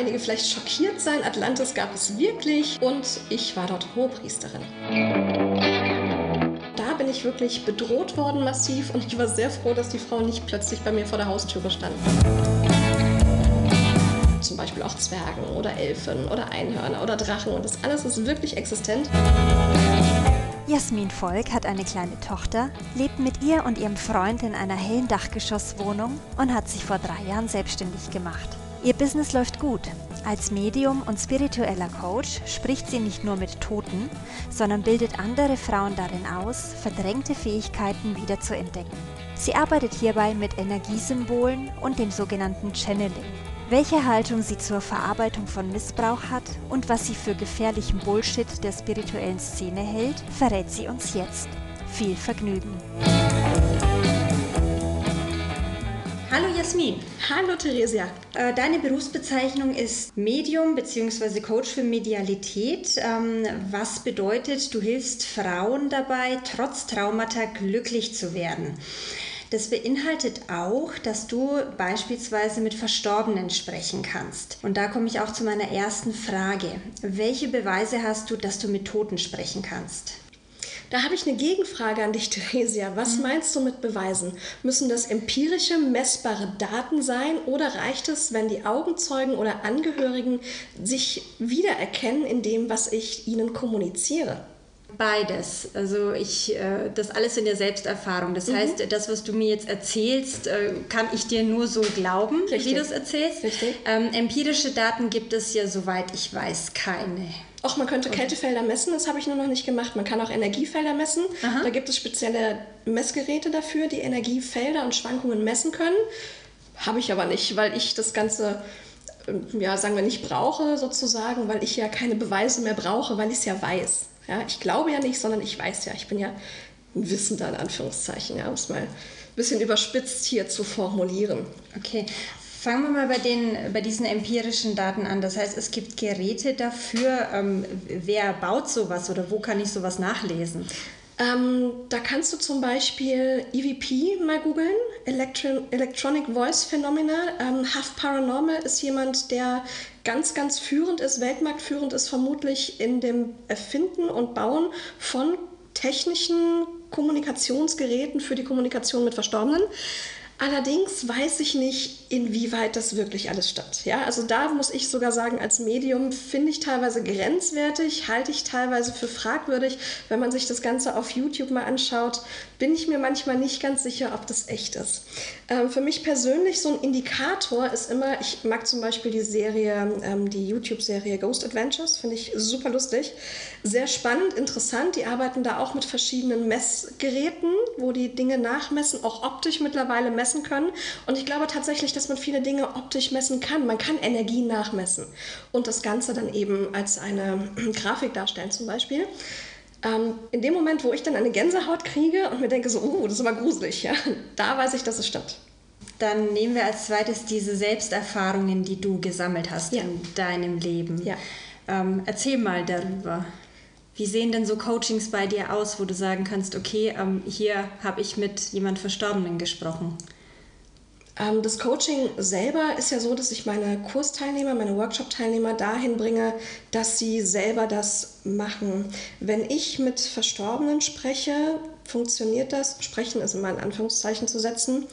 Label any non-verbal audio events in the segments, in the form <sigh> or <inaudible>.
einige vielleicht schockiert sein. Atlantis gab es wirklich und ich war dort Hohepriesterin. Da bin ich wirklich bedroht worden massiv und ich war sehr froh, dass die Frauen nicht plötzlich bei mir vor der Haustüre standen. Zum Beispiel auch Zwergen oder Elfen oder Einhörner oder Drachen und das alles ist wirklich existent. Jasmin Volk hat eine kleine Tochter, lebt mit ihr und ihrem Freund in einer hellen Dachgeschosswohnung und hat sich vor drei Jahren selbstständig gemacht. Ihr Business läuft gut. Als Medium und spiritueller Coach spricht sie nicht nur mit Toten, sondern bildet andere Frauen darin aus, verdrängte Fähigkeiten wieder zu entdecken. Sie arbeitet hierbei mit Energiesymbolen und dem sogenannten Channeling. Welche Haltung sie zur Verarbeitung von Missbrauch hat und was sie für gefährlichen Bullshit der spirituellen Szene hält, verrät sie uns jetzt. Viel Vergnügen! Hallo Jasmin. Hallo Theresia. Äh, deine Berufsbezeichnung ist Medium bzw. Coach für Medialität. Ähm, was bedeutet, du hilfst Frauen dabei, trotz Traumata glücklich zu werden? Das beinhaltet auch, dass du beispielsweise mit Verstorbenen sprechen kannst. Und da komme ich auch zu meiner ersten Frage. Welche Beweise hast du, dass du mit Toten sprechen kannst? Da habe ich eine Gegenfrage an dich, <laughs> Theresia. Was mhm. meinst du mit Beweisen? Müssen das empirische, messbare Daten sein oder reicht es, wenn die Augenzeugen oder Angehörigen sich wiedererkennen in dem, was ich ihnen kommuniziere? Beides. Also ich, äh, das alles in der Selbsterfahrung. Das mhm. heißt, das, was du mir jetzt erzählst, äh, kann ich dir nur so glauben, Richtig. wie du es erzählst. Richtig. Ähm, empirische Daten gibt es ja, soweit ich weiß, keine. Auch man könnte Kältefelder messen, das habe ich nur noch nicht gemacht. Man kann auch Energiefelder messen. Aha. Da gibt es spezielle Messgeräte dafür, die Energiefelder und Schwankungen messen können. Habe ich aber nicht, weil ich das Ganze ähm, ja, sagen wir nicht brauche sozusagen, weil ich ja keine Beweise mehr brauche, weil ich es ja weiß. Ja, ich glaube ja nicht, sondern ich weiß ja. Ich bin ja ein Wissender in Anführungszeichen, ja, um es mal ein bisschen überspitzt hier zu formulieren. Okay. Fangen wir mal bei, den, bei diesen empirischen Daten an. Das heißt, es gibt Geräte dafür. Ähm, wer baut sowas oder wo kann ich sowas nachlesen? Ähm, da kannst du zum Beispiel EVP mal googeln, Electron Electronic Voice Phenomena. Ähm, Huff Paranormal ist jemand, der ganz, ganz führend ist, weltmarktführend ist, vermutlich in dem Erfinden und Bauen von technischen Kommunikationsgeräten für die Kommunikation mit Verstorbenen. Allerdings weiß ich nicht, inwieweit das wirklich alles stimmt. Ja, also da muss ich sogar sagen, als Medium finde ich teilweise grenzwertig, halte ich teilweise für fragwürdig. Wenn man sich das Ganze auf YouTube mal anschaut, bin ich mir manchmal nicht ganz sicher, ob das echt ist. Ähm, für mich persönlich so ein Indikator ist immer, ich mag zum Beispiel die Serie, ähm, die YouTube-Serie Ghost Adventures, finde ich super lustig. Sehr spannend, interessant. Die arbeiten da auch mit verschiedenen Messgeräten, wo die Dinge nachmessen, auch optisch mittlerweile messen messen können. Und ich glaube tatsächlich, dass man viele Dinge optisch messen kann. Man kann Energie nachmessen und das Ganze dann eben als eine <clears throat> Grafik darstellen zum Beispiel. Ähm, in dem Moment, wo ich dann eine Gänsehaut kriege und mir denke so, oh, das ist aber gruselig, ja, <laughs> da weiß ich, dass es stimmt. Dann nehmen wir als zweites diese Selbsterfahrungen, die du gesammelt hast ja. in deinem Leben. Ja. Ähm, erzähl mal darüber. Wie sehen denn so Coachings bei dir aus, wo du sagen kannst, okay, ähm, hier habe ich mit jemand Verstorbenen gesprochen? Ähm, das Coaching selber ist ja so, dass ich meine Kursteilnehmer, meine Workshop-Teilnehmer dahin bringe, dass sie selber das machen. Wenn ich mit Verstorbenen spreche, funktioniert das, sprechen ist immer in Anführungszeichen zu setzen,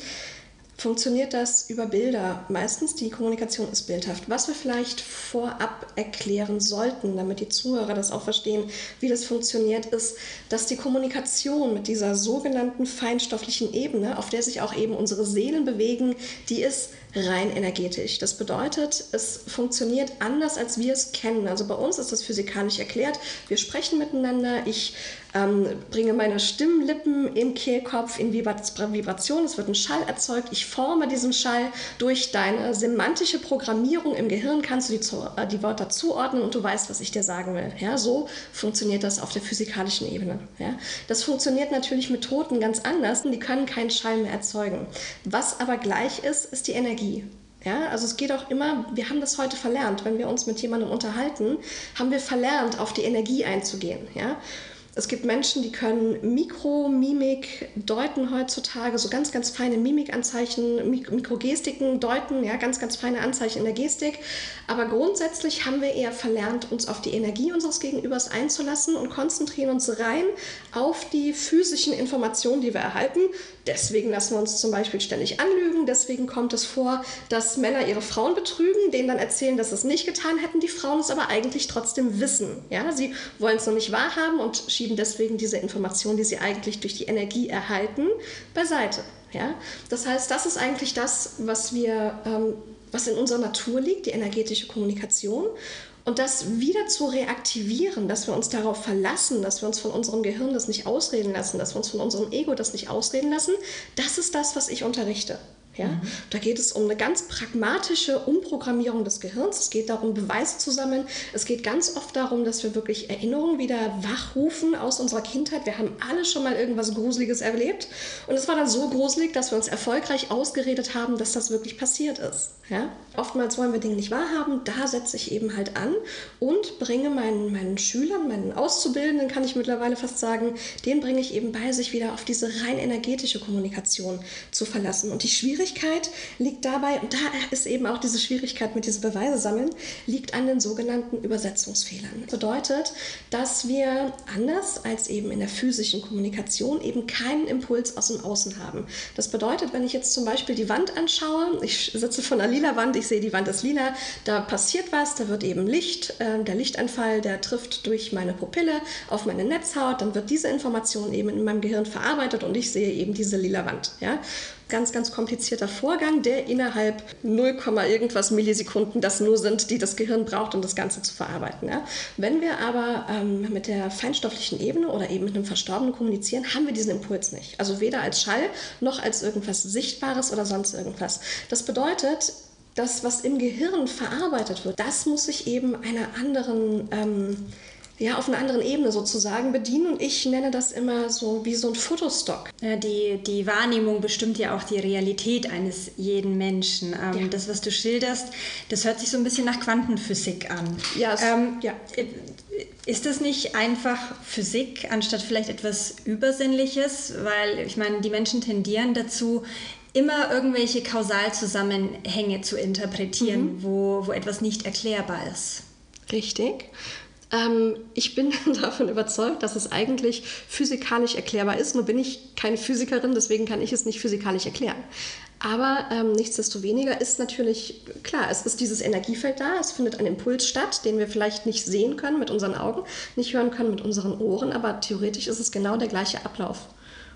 funktioniert das über Bilder. Meistens die Kommunikation ist bildhaft. Was wir vielleicht vorab erklären sollten, damit die Zuhörer das auch verstehen, wie das funktioniert, ist, dass die Kommunikation mit dieser sogenannten feinstofflichen Ebene, auf der sich auch eben unsere Seelen bewegen, die ist rein energetisch. Das bedeutet, es funktioniert anders, als wir es kennen. Also bei uns ist das physikalisch erklärt. Wir sprechen miteinander. Ich ähm, bringe meine Stimmlippen im Kehlkopf in Vibration. Es wird ein Schall erzeugt. Ich forme diesen Schall durch deine semantische Programmierung im Gehirn. Kannst du die, äh, die Wörter zuordnen und du weißt, was ich dir sagen will. Ja, so funktioniert das auf der physikalischen Ebene. Ja. Das funktioniert natürlich mit Toten ganz anders. Die können keinen Schall mehr erzeugen. Was aber gleich ist, ist die Energie. Ja, also es geht auch immer, wir haben das heute verlernt, wenn wir uns mit jemandem unterhalten, haben wir verlernt, auf die Energie einzugehen. Ja? Es gibt Menschen, die können Mikromimik deuten heutzutage, so ganz, ganz feine Mimikanzeichen, Mik Mikrogestiken deuten, ja, ganz, ganz feine Anzeichen in der Gestik. Aber grundsätzlich haben wir eher verlernt, uns auf die Energie unseres Gegenübers einzulassen und konzentrieren uns rein auf die physischen Informationen, die wir erhalten. Deswegen lassen wir uns zum Beispiel ständig anlügen. Deswegen kommt es vor, dass Männer ihre Frauen betrügen, denen dann erzählen, dass sie es nicht getan hätten, die Frauen es aber eigentlich trotzdem wissen. Ja, sie wollen es noch nicht wahrhaben und schieben deswegen diese Informationen, die sie eigentlich durch die Energie erhalten, beiseite. Ja? Das heißt, das ist eigentlich das, was wir, ähm, was in unserer Natur liegt, die energetische Kommunikation. Und das wieder zu reaktivieren, dass wir uns darauf verlassen, dass wir uns von unserem Gehirn das nicht ausreden lassen, dass wir uns von unserem Ego das nicht ausreden lassen, das ist das, was ich unterrichte. Ja? Mhm. Da geht es um eine ganz pragmatische Umprogrammierung des Gehirns. Es geht darum, Beweise zu sammeln. Es geht ganz oft darum, dass wir wirklich Erinnerungen wieder wachrufen aus unserer Kindheit. Wir haben alle schon mal irgendwas Gruseliges erlebt. Und es war dann so gruselig, dass wir uns erfolgreich ausgeredet haben, dass das wirklich passiert ist. Ja? Oftmals wollen wir Dinge nicht wahrhaben. Da setze ich eben halt an und bringe meinen, meinen Schülern, meinen Auszubildenden, kann ich mittlerweile fast sagen, den bringe ich eben bei, sich wieder auf diese rein energetische Kommunikation zu verlassen. Und die Schwierigkeit liegt dabei, und da ist eben auch diese Schwierigkeit mit diesen Beweise sammeln, liegt an den sogenannten Übersetzungsfehlern. Das bedeutet, dass wir anders als eben in der physischen Kommunikation eben keinen Impuls aus dem Außen haben. Das bedeutet, wenn ich jetzt zum Beispiel die Wand anschaue, ich sitze von einer lila Wand, ich sehe, die Wand ist lila, da passiert was, da wird eben Licht, äh, der Lichtanfall, der trifft durch meine Pupille auf meine Netzhaut, dann wird diese Information eben in meinem Gehirn verarbeitet und ich sehe eben diese lila Wand. Ja? Ganz, ganz komplizierter Vorgang, der innerhalb 0, irgendwas Millisekunden das nur sind, die das Gehirn braucht, um das Ganze zu verarbeiten. Ja? Wenn wir aber ähm, mit der feinstofflichen Ebene oder eben mit einem Verstorbenen kommunizieren, haben wir diesen Impuls nicht. Also weder als Schall noch als irgendwas Sichtbares oder sonst irgendwas. Das bedeutet, das, was im Gehirn verarbeitet wird, das muss sich eben einer anderen, ähm, ja, auf einer anderen Ebene sozusagen bedienen. Und ich nenne das immer so wie so ein Fotostock. Ja, die, die Wahrnehmung bestimmt ja auch die Realität eines jeden Menschen. Ähm, ja. Das, was du schilderst, das hört sich so ein bisschen nach Quantenphysik an. Ja, es, ähm, ja. Ist das nicht einfach Physik anstatt vielleicht etwas Übersinnliches? Weil ich meine, die Menschen tendieren dazu, immer irgendwelche Kausalzusammenhänge zu interpretieren, mhm. wo, wo etwas nicht erklärbar ist. Richtig. Ähm, ich bin <laughs> davon überzeugt, dass es eigentlich physikalisch erklärbar ist. Nur bin ich keine Physikerin, deswegen kann ich es nicht physikalisch erklären. Aber ähm, nichtsdestoweniger ist natürlich klar, es ist dieses Energiefeld da, es findet ein Impuls statt, den wir vielleicht nicht sehen können mit unseren Augen, nicht hören können mit unseren Ohren, aber theoretisch ist es genau der gleiche Ablauf.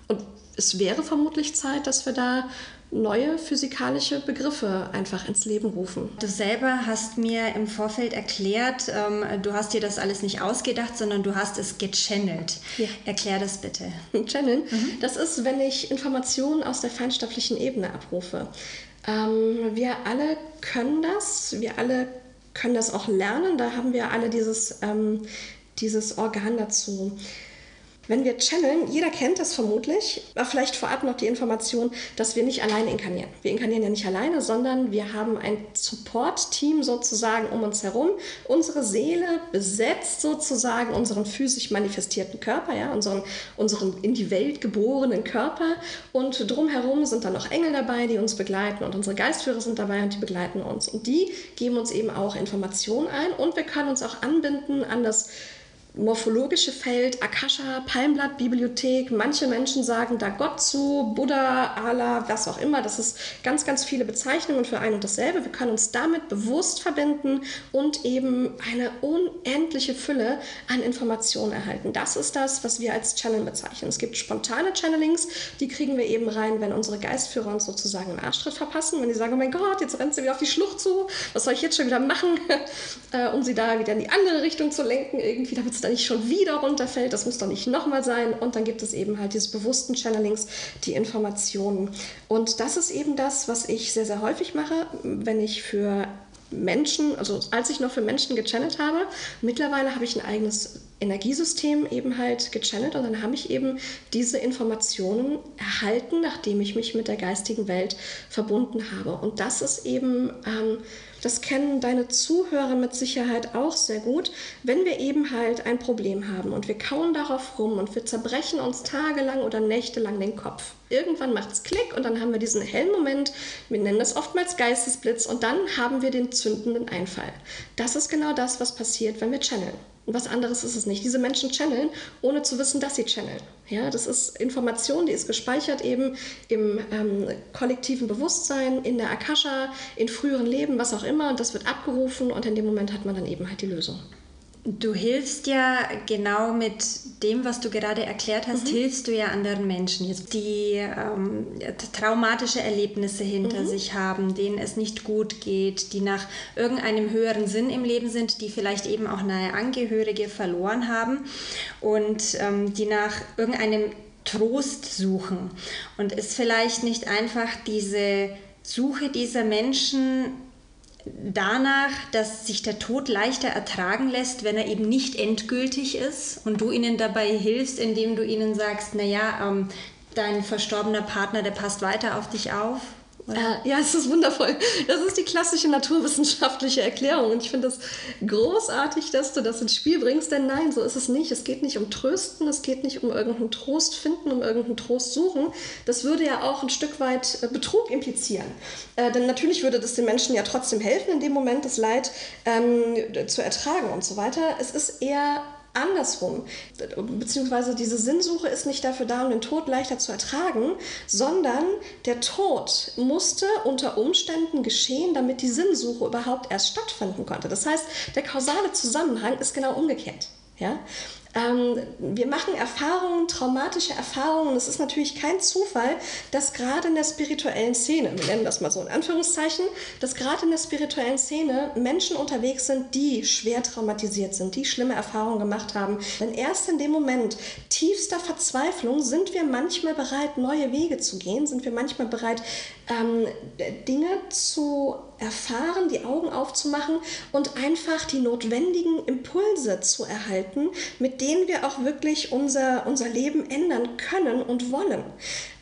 Und es wäre vermutlich Zeit, dass wir da neue physikalische Begriffe einfach ins Leben rufen. Du selber hast mir im Vorfeld erklärt, ähm, du hast dir das alles nicht ausgedacht, sondern du hast es gechannelt. Ja. Erklär das bitte. <laughs> Channeln, mhm. das ist, wenn ich Informationen aus der feinstofflichen Ebene abrufe. Ähm, wir alle können das, wir alle können das auch lernen, da haben wir alle dieses, ähm, dieses Organ dazu. Wenn wir channeln, jeder kennt das vermutlich, aber vielleicht vorab noch die Information, dass wir nicht alleine inkarnieren. Wir inkarnieren ja nicht alleine, sondern wir haben ein Support-Team sozusagen um uns herum. Unsere Seele besetzt sozusagen unseren physisch manifestierten Körper, ja, unseren, unseren in die Welt geborenen Körper. Und drumherum sind dann noch Engel dabei, die uns begleiten und unsere Geistführer sind dabei und die begleiten uns. Und die geben uns eben auch Informationen ein und wir können uns auch anbinden an das morphologische Feld, Akasha, Palmblatt, Bibliothek. Manche Menschen sagen da Gott zu, Buddha, Allah, was auch immer. Das ist ganz, ganz viele Bezeichnungen für ein und dasselbe. Wir können uns damit bewusst verbinden und eben eine unendliche Fülle an Informationen erhalten. Das ist das, was wir als Channel bezeichnen. Es gibt spontane Channelings, die kriegen wir eben rein, wenn unsere Geistführer uns sozusagen einen Arschtritt verpassen, wenn die sagen, oh mein Gott, jetzt rennt sie wieder auf die Schlucht zu, was soll ich jetzt schon wieder machen, <laughs> äh, um sie da wieder in die andere Richtung zu lenken, irgendwie, damit da nicht schon wieder runterfällt, das muss doch nicht nochmal sein. Und dann gibt es eben halt diese bewussten Channelings, die Informationen. Und das ist eben das, was ich sehr, sehr häufig mache, wenn ich für Menschen, also als ich noch für Menschen gechannelt habe, mittlerweile habe ich ein eigenes Energiesystem eben halt gechannelt und dann habe ich eben diese Informationen erhalten, nachdem ich mich mit der geistigen Welt verbunden habe. Und das ist eben, ähm, das kennen deine Zuhörer mit Sicherheit auch sehr gut, wenn wir eben halt ein Problem haben und wir kauen darauf rum und wir zerbrechen uns tagelang oder nächtelang den Kopf. Irgendwann macht es Klick und dann haben wir diesen hellen Moment, wir nennen das oftmals Geistesblitz und dann haben wir den zündenden Einfall. Das ist genau das, was passiert, wenn wir channeln. Und was anderes ist es nicht. Diese Menschen channeln, ohne zu wissen, dass sie channeln. Ja, das ist Information, die ist gespeichert eben im ähm, kollektiven Bewusstsein, in der Akasha, in früheren Leben, was auch immer. Und das wird abgerufen und in dem Moment hat man dann eben halt die Lösung. Du hilfst ja genau mit dem, was du gerade erklärt hast, mhm. hilfst du ja anderen Menschen, jetzt, die ähm, traumatische Erlebnisse hinter mhm. sich haben, denen es nicht gut geht, die nach irgendeinem höheren Sinn im Leben sind, die vielleicht eben auch nahe Angehörige verloren haben und ähm, die nach irgendeinem Trost suchen. Und es vielleicht nicht einfach diese Suche dieser Menschen danach, dass sich der Tod leichter ertragen lässt, wenn er eben nicht endgültig ist und du ihnen dabei hilfst, indem du ihnen sagst, naja, ähm, dein verstorbener Partner, der passt weiter auf dich auf äh, ja, es ist wundervoll. Das ist die klassische naturwissenschaftliche Erklärung. Und ich finde es großartig, dass du das ins Spiel bringst, denn nein, so ist es nicht. Es geht nicht um Trösten, es geht nicht um irgendeinen Trost finden, um irgendeinen Trost suchen. Das würde ja auch ein Stück weit äh, Betrug implizieren. Äh, denn natürlich würde das den Menschen ja trotzdem helfen, in dem Moment das Leid ähm, zu ertragen und so weiter. Es ist eher andersrum. Beziehungsweise diese Sinnsuche ist nicht dafür da, um den Tod leichter zu ertragen, sondern der Tod musste unter Umständen geschehen, damit die Sinnsuche überhaupt erst stattfinden konnte. Das heißt, der kausale Zusammenhang ist genau umgekehrt. Ja? Ähm, wir machen Erfahrungen, traumatische Erfahrungen. Es ist natürlich kein Zufall, dass gerade in der spirituellen Szene, wir nennen das mal so in Anführungszeichen, dass gerade in der spirituellen Szene Menschen unterwegs sind, die schwer traumatisiert sind, die schlimme Erfahrungen gemacht haben. Denn erst in dem Moment tiefster Verzweiflung sind wir manchmal bereit, neue Wege zu gehen, sind wir manchmal bereit, ähm, Dinge zu erfahren, die Augen aufzumachen und einfach die notwendigen Impulse zu erhalten, mit denen wir auch wirklich unser, unser Leben ändern können und wollen.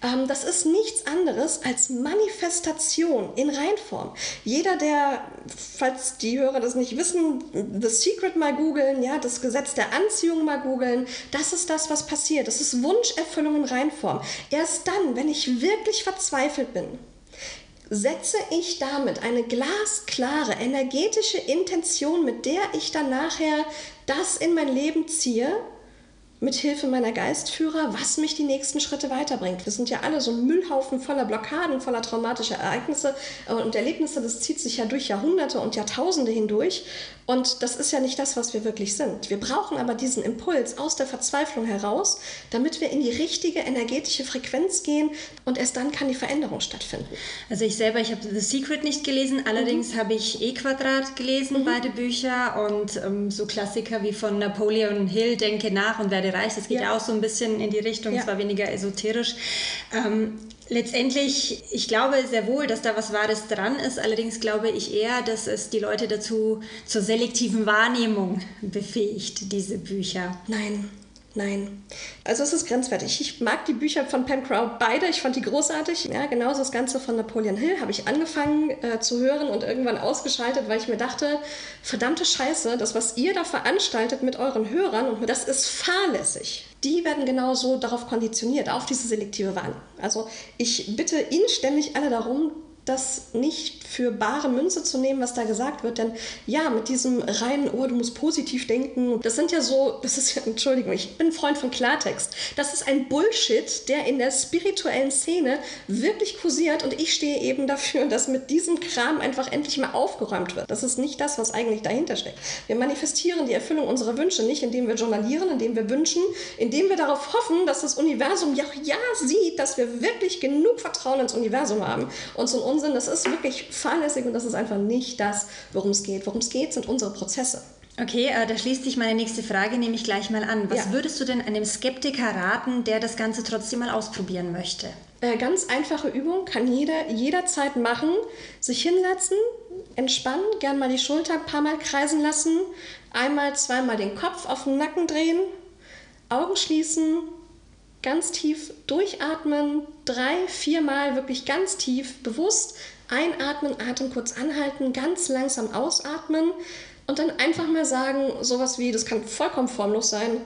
Ähm, das ist nichts anderes als Manifestation in Reinform. Jeder, der, falls die Hörer das nicht wissen, The Secret mal googeln, ja, das Gesetz der Anziehung mal googeln, das ist das, was passiert. Das ist Wunscherfüllung in Reinform. Erst dann, wenn ich wirklich verzweifelt bin, setze ich damit eine glasklare energetische Intention, mit der ich dann nachher das in mein Leben ziehe, mit Hilfe meiner Geistführer, was mich die nächsten Schritte weiterbringt. Wir sind ja alle so ein Müllhaufen voller Blockaden, voller traumatischer Ereignisse und Erlebnisse. Das zieht sich ja durch Jahrhunderte und Jahrtausende hindurch. Und das ist ja nicht das, was wir wirklich sind. Wir brauchen aber diesen Impuls aus der Verzweiflung heraus, damit wir in die richtige energetische Frequenz gehen und erst dann kann die Veränderung stattfinden. Also ich selber, ich habe The Secret nicht gelesen, allerdings mhm. habe ich E-Quadrat gelesen, mhm. beide Bücher und ähm, so Klassiker wie von Napoleon Hill, Denke nach und werde reich. Das geht ja. auch so ein bisschen in die Richtung, ja. zwar weniger esoterisch. Ähm, Letztendlich, ich glaube sehr wohl, dass da was Wahres dran ist. Allerdings glaube ich eher, dass es die Leute dazu zur selektiven Wahrnehmung befähigt, diese Bücher. Nein, Nein. Also es ist grenzwertig. Ich mag die Bücher von Pam Crow beide. Ich fand die großartig. Ja, genauso das Ganze von Napoleon Hill habe ich angefangen äh, zu hören und irgendwann ausgeschaltet, weil ich mir dachte, verdammte Scheiße, das, was ihr da veranstaltet mit euren Hörern, und das ist fahrlässig. Die werden genauso darauf konditioniert, auf diese selektive Wahl. Also ich bitte inständig alle darum, das nicht für bare Münze zu nehmen, was da gesagt wird. Denn ja, mit diesem reinen, oh, du musst positiv denken, das sind ja so, das ist ja, Entschuldigung, ich bin Freund von Klartext. Das ist ein Bullshit, der in der spirituellen Szene wirklich kursiert und ich stehe eben dafür, dass mit diesem Kram einfach endlich mal aufgeräumt wird. Das ist nicht das, was eigentlich dahinter steckt. Wir manifestieren die Erfüllung unserer Wünsche nicht, indem wir journalieren, indem wir wünschen, indem wir darauf hoffen, dass das Universum ja, ja sieht, dass wir wirklich genug Vertrauen ins Universum haben, uns in Unsinn, das ist wirklich fahrlässig und das ist einfach nicht das, worum es geht. Worum es geht, sind unsere Prozesse. Okay, äh, da schließt sich meine nächste Frage nämlich gleich mal an. Was ja. würdest du denn einem Skeptiker raten, der das Ganze trotzdem mal ausprobieren möchte? Äh, ganz einfache Übung, kann jeder jederzeit machen. Sich hinsetzen, entspannen, gern mal die Schulter ein paar Mal kreisen lassen, einmal, zweimal den Kopf auf den Nacken drehen, Augen schließen, ganz tief durchatmen, drei, viermal wirklich ganz tief bewusst einatmen, Atem kurz anhalten, ganz langsam ausatmen und dann einfach mal sagen, sowas wie, das kann vollkommen formlos sein,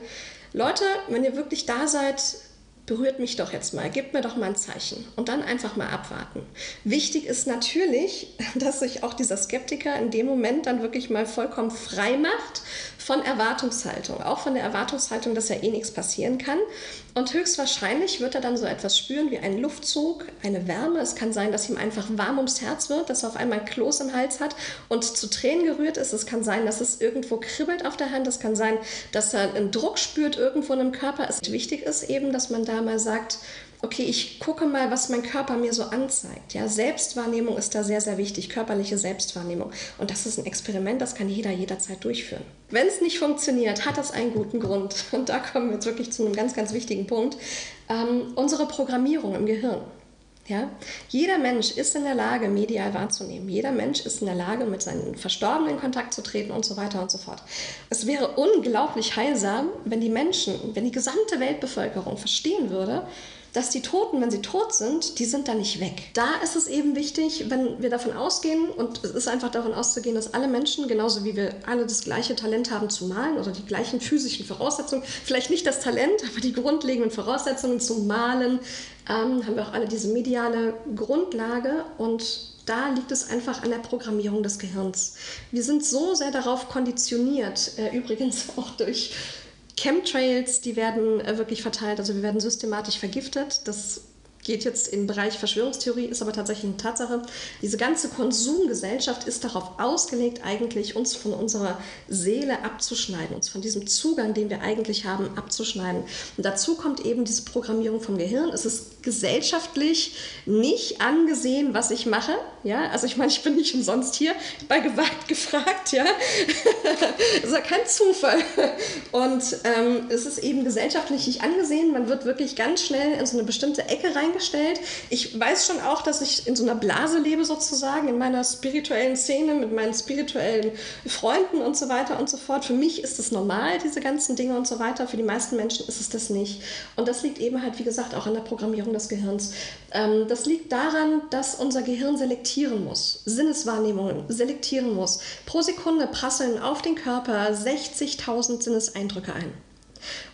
Leute, wenn ihr wirklich da seid, berührt mich doch jetzt mal, gebt mir doch mal ein Zeichen und dann einfach mal abwarten. Wichtig ist natürlich, <laughs> dass sich auch dieser Skeptiker in dem Moment dann wirklich mal vollkommen frei macht von Erwartungshaltung, auch von der Erwartungshaltung, dass ja eh nichts passieren kann. Und höchstwahrscheinlich wird er dann so etwas spüren wie einen Luftzug, eine Wärme. Es kann sein, dass ihm einfach warm ums Herz wird, dass er auf einmal ein Kloß im Hals hat und zu Tränen gerührt ist. Es kann sein, dass es irgendwo kribbelt auf der Hand. Es kann sein, dass er einen Druck spürt irgendwo im Körper. Es wichtig ist eben, dass man da mal sagt, okay, ich gucke mal, was mein Körper mir so anzeigt. Ja, Selbstwahrnehmung ist da sehr, sehr wichtig, körperliche Selbstwahrnehmung. Und das ist ein Experiment, das kann jeder jederzeit durchführen. Wenn es nicht funktioniert, hat das einen guten Grund. <laughs> Und da kommen wir jetzt wirklich zu einem ganz, ganz wichtigen Punkt. Ähm, unsere Programmierung im Gehirn. Ja? Jeder Mensch ist in der Lage, medial wahrzunehmen. Jeder Mensch ist in der Lage, mit seinen Verstorbenen in Kontakt zu treten und so weiter und so fort. Es wäre unglaublich heilsam, wenn die Menschen, wenn die gesamte Weltbevölkerung verstehen würde, dass die Toten, wenn sie tot sind, die sind da nicht weg. Da ist es eben wichtig, wenn wir davon ausgehen, und es ist einfach davon auszugehen, dass alle Menschen, genauso wie wir alle das gleiche Talent haben zu malen oder die gleichen physischen Voraussetzungen, vielleicht nicht das Talent, aber die grundlegenden Voraussetzungen zum Malen, ähm, haben wir auch alle diese mediale Grundlage und da liegt es einfach an der Programmierung des Gehirns. Wir sind so sehr darauf konditioniert, äh, übrigens <laughs> auch durch Chemtrails, die werden äh, wirklich verteilt, also wir werden systematisch vergiftet. Das geht jetzt in den Bereich Verschwörungstheorie, ist aber tatsächlich eine Tatsache. Diese ganze Konsumgesellschaft ist darauf ausgelegt, eigentlich uns von unserer Seele abzuschneiden, uns von diesem Zugang, den wir eigentlich haben, abzuschneiden. Und dazu kommt eben diese Programmierung vom Gehirn. Es ist gesellschaftlich nicht angesehen, was ich mache. Ja, also ich meine, ich bin nicht umsonst hier bei gewagt <laughs> gefragt, ja. <laughs> das ist ja kein Zufall. Und ähm, es ist eben gesellschaftlich nicht angesehen. Man wird wirklich ganz schnell in so eine bestimmte Ecke reingestellt. Ich weiß schon auch, dass ich in so einer Blase lebe sozusagen, in meiner spirituellen Szene, mit meinen spirituellen Freunden und so weiter und so fort. Für mich ist es normal, diese ganzen Dinge und so weiter. Für die meisten Menschen ist es das nicht. Und das liegt eben halt, wie gesagt, auch an der Programmierung des Gehirns. Ähm, das liegt daran, dass unser Gehirn selektieren muss, Sinneswahrnehmungen selektieren muss. Pro Sekunde prasseln auf den Körper 60.000 Sinneseindrücke ein.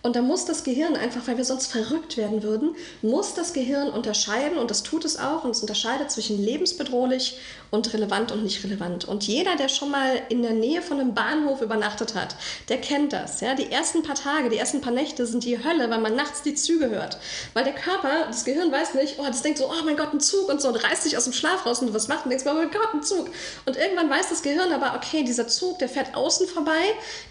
Und da muss das Gehirn einfach, weil wir sonst verrückt werden würden, muss das Gehirn unterscheiden, und das tut es auch, und es unterscheidet zwischen lebensbedrohlich und relevant und nicht relevant. Und jeder, der schon mal in der Nähe von einem Bahnhof übernachtet hat, der kennt das. Ja? Die ersten paar Tage, die ersten paar Nächte sind die Hölle, weil man nachts die Züge hört. Weil der Körper, das Gehirn weiß nicht, oh, das denkt so, oh mein Gott, ein Zug und so und reißt sich aus dem Schlaf raus und du was machst und denkst, oh mein Gott, ein Zug. Und irgendwann weiß das Gehirn aber, okay, dieser Zug, der fährt außen vorbei,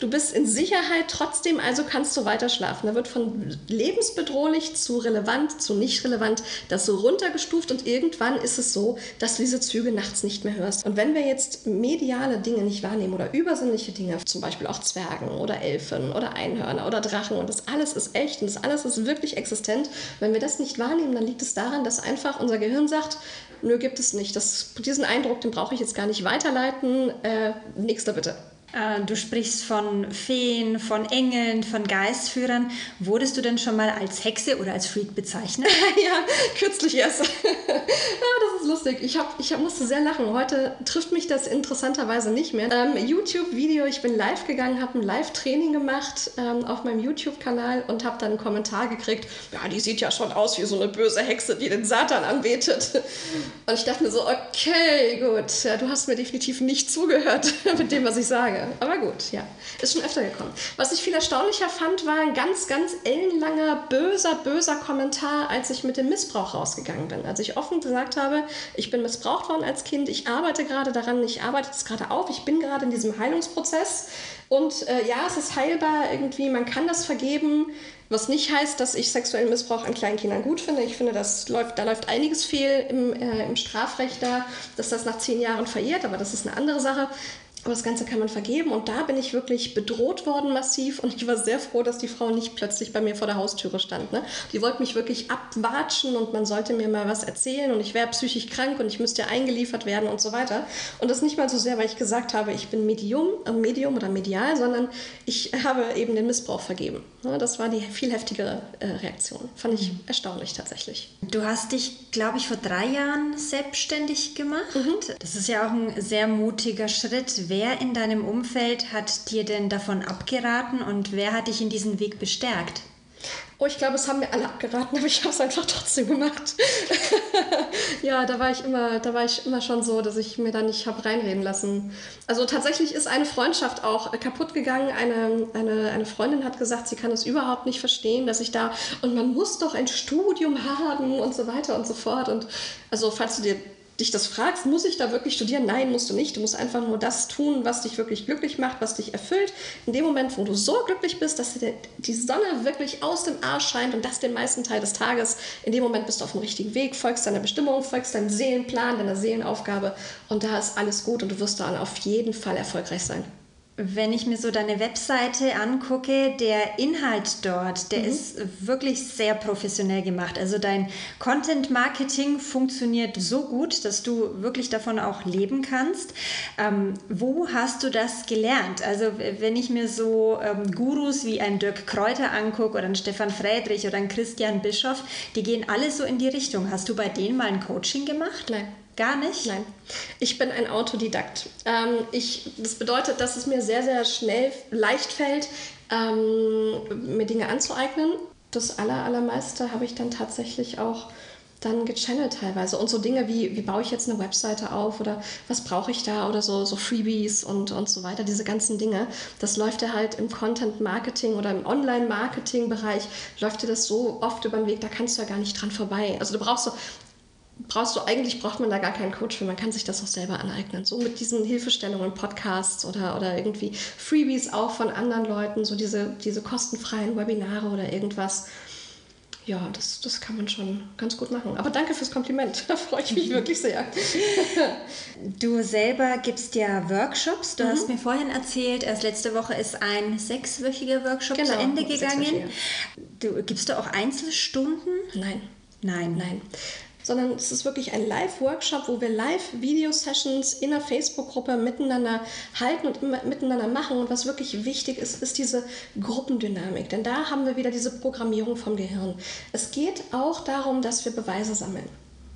du bist in Sicherheit trotzdem, also kannst du weiter schlafen. Da wird von lebensbedrohlich zu relevant, zu nicht relevant, das so runtergestuft und irgendwann ist es so, dass du diese Züge nachts nicht mehr hörst. Und wenn wir jetzt mediale Dinge nicht wahrnehmen oder übersinnliche Dinge, zum Beispiel auch Zwergen oder Elfen oder Einhörner oder Drachen und das alles ist echt und das alles ist wirklich existent, wenn wir das nicht wahrnehmen, dann liegt es daran, dass einfach unser Gehirn sagt, nö, gibt es nicht. Das, diesen Eindruck, den brauche ich jetzt gar nicht weiterleiten. Äh, nächster bitte. Äh, du sprichst von Feen, von Engeln, von Geistführern. Wurdest du denn schon mal als Hexe oder als Freak bezeichnet? <laughs> ja, kürzlich erst. <laughs> ja, das ist lustig. Ich, hab, ich musste sehr lachen. Heute trifft mich das interessanterweise nicht mehr. Ähm, YouTube-Video, ich bin live gegangen, habe ein Live-Training gemacht ähm, auf meinem YouTube-Kanal und habe dann einen Kommentar gekriegt, ja, die sieht ja schon aus wie so eine böse Hexe, die den Satan anbetet. Und ich dachte mir so, okay, gut, ja, du hast mir definitiv nicht zugehört <laughs> mit dem, was ich sage. Frage. Aber gut, ja. Ist schon öfter gekommen. Was ich viel erstaunlicher fand, war ein ganz, ganz ellenlanger, böser, böser Kommentar, als ich mit dem Missbrauch rausgegangen bin. Als ich offen gesagt habe, ich bin missbraucht worden als Kind, ich arbeite gerade daran, ich arbeite es gerade auf, ich bin gerade in diesem Heilungsprozess. Und äh, ja, es ist heilbar irgendwie, man kann das vergeben. Was nicht heißt, dass ich sexuellen Missbrauch an kleinen Kindern gut finde. Ich finde, das läuft, da läuft einiges fehl im, äh, im Strafrecht da, dass das nach zehn Jahren verjährt, aber das ist eine andere Sache. Aber das Ganze kann man vergeben und da bin ich wirklich bedroht worden massiv und ich war sehr froh, dass die Frau nicht plötzlich bei mir vor der Haustüre stand. Ne? Die wollte mich wirklich abwatschen und man sollte mir mal was erzählen und ich wäre psychisch krank und ich müsste eingeliefert werden und so weiter. Und das nicht mal so sehr, weil ich gesagt habe, ich bin Medium, äh Medium oder medial, sondern ich habe eben den Missbrauch vergeben. Ne? Das war die viel heftigere äh, Reaktion. Fand ich mhm. erstaunlich tatsächlich. Du hast dich, glaube ich, vor drei Jahren selbstständig gemacht. Mhm. Das ist ja auch ein sehr mutiger Schritt wer in deinem Umfeld hat dir denn davon abgeraten und wer hat dich in diesen Weg bestärkt? Oh, ich glaube, es haben mir alle abgeraten, <laughs> aber ich habe es einfach trotzdem gemacht. <laughs> ja, da war ich immer, da war ich immer schon so, dass ich mir da nicht habe reinreden lassen. Also tatsächlich ist eine Freundschaft auch kaputt gegangen. Eine, eine, eine Freundin hat gesagt, sie kann es überhaupt nicht verstehen, dass ich da und man muss doch ein Studium haben und so weiter und so fort. Und also falls du dir dich das fragst, muss ich da wirklich studieren? Nein, musst du nicht. Du musst einfach nur das tun, was dich wirklich glücklich macht, was dich erfüllt. In dem Moment, wo du so glücklich bist, dass dir die Sonne wirklich aus dem Arsch scheint und das den meisten Teil des Tages, in dem Moment bist du auf dem richtigen Weg, folgst deiner Bestimmung, folgst deinem Seelenplan, deiner Seelenaufgabe und da ist alles gut und du wirst dann auf jeden Fall erfolgreich sein. Wenn ich mir so deine Webseite angucke, der Inhalt dort, der mhm. ist wirklich sehr professionell gemacht. Also dein Content Marketing funktioniert so gut, dass du wirklich davon auch leben kannst. Ähm, wo hast du das gelernt? Also wenn ich mir so ähm, Gurus wie ein Dirk Kräuter angucke oder ein Stefan Friedrich oder ein Christian Bischoff, die gehen alle so in die Richtung. Hast du bei denen mal ein Coaching gemacht? Nein. Gar nicht? Nein. Ich bin ein Autodidakt. Ähm, ich, das bedeutet, dass es mir sehr, sehr schnell leicht fällt, ähm, mir Dinge anzueignen. Das aller, allermeiste habe ich dann tatsächlich auch dann gechannelt teilweise. Und so Dinge wie, wie baue ich jetzt eine Webseite auf oder was brauche ich da oder so, so Freebies und, und so weiter, diese ganzen Dinge. Das läuft ja halt im Content-Marketing oder im Online-Marketing-Bereich, läuft dir das so oft über den Weg, da kannst du ja gar nicht dran vorbei. Also du brauchst so brauchst du eigentlich braucht man da gar keinen Coach für, man kann sich das auch selber aneignen. So mit diesen Hilfestellungen, Podcasts oder, oder irgendwie Freebies auch von anderen Leuten, so diese, diese kostenfreien Webinare oder irgendwas. Ja, das, das kann man schon ganz gut machen. Aber danke fürs Kompliment. <laughs> Da freue ich mich wirklich sehr. <laughs> Du selber gibst ja Workshops. Du mhm. hast mir vorhin erzählt, erst letzte Woche ist ein sechswöchiger Workshop genau, zu Ende gegangen. Du, gibst du auch Einzelstunden? Nein. Nein. Nein sondern es ist wirklich ein Live-Workshop, wo wir Live-Video-Sessions in der Facebook-Gruppe miteinander halten und miteinander machen. Und was wirklich wichtig ist, ist diese Gruppendynamik. Denn da haben wir wieder diese Programmierung vom Gehirn. Es geht auch darum, dass wir Beweise sammeln.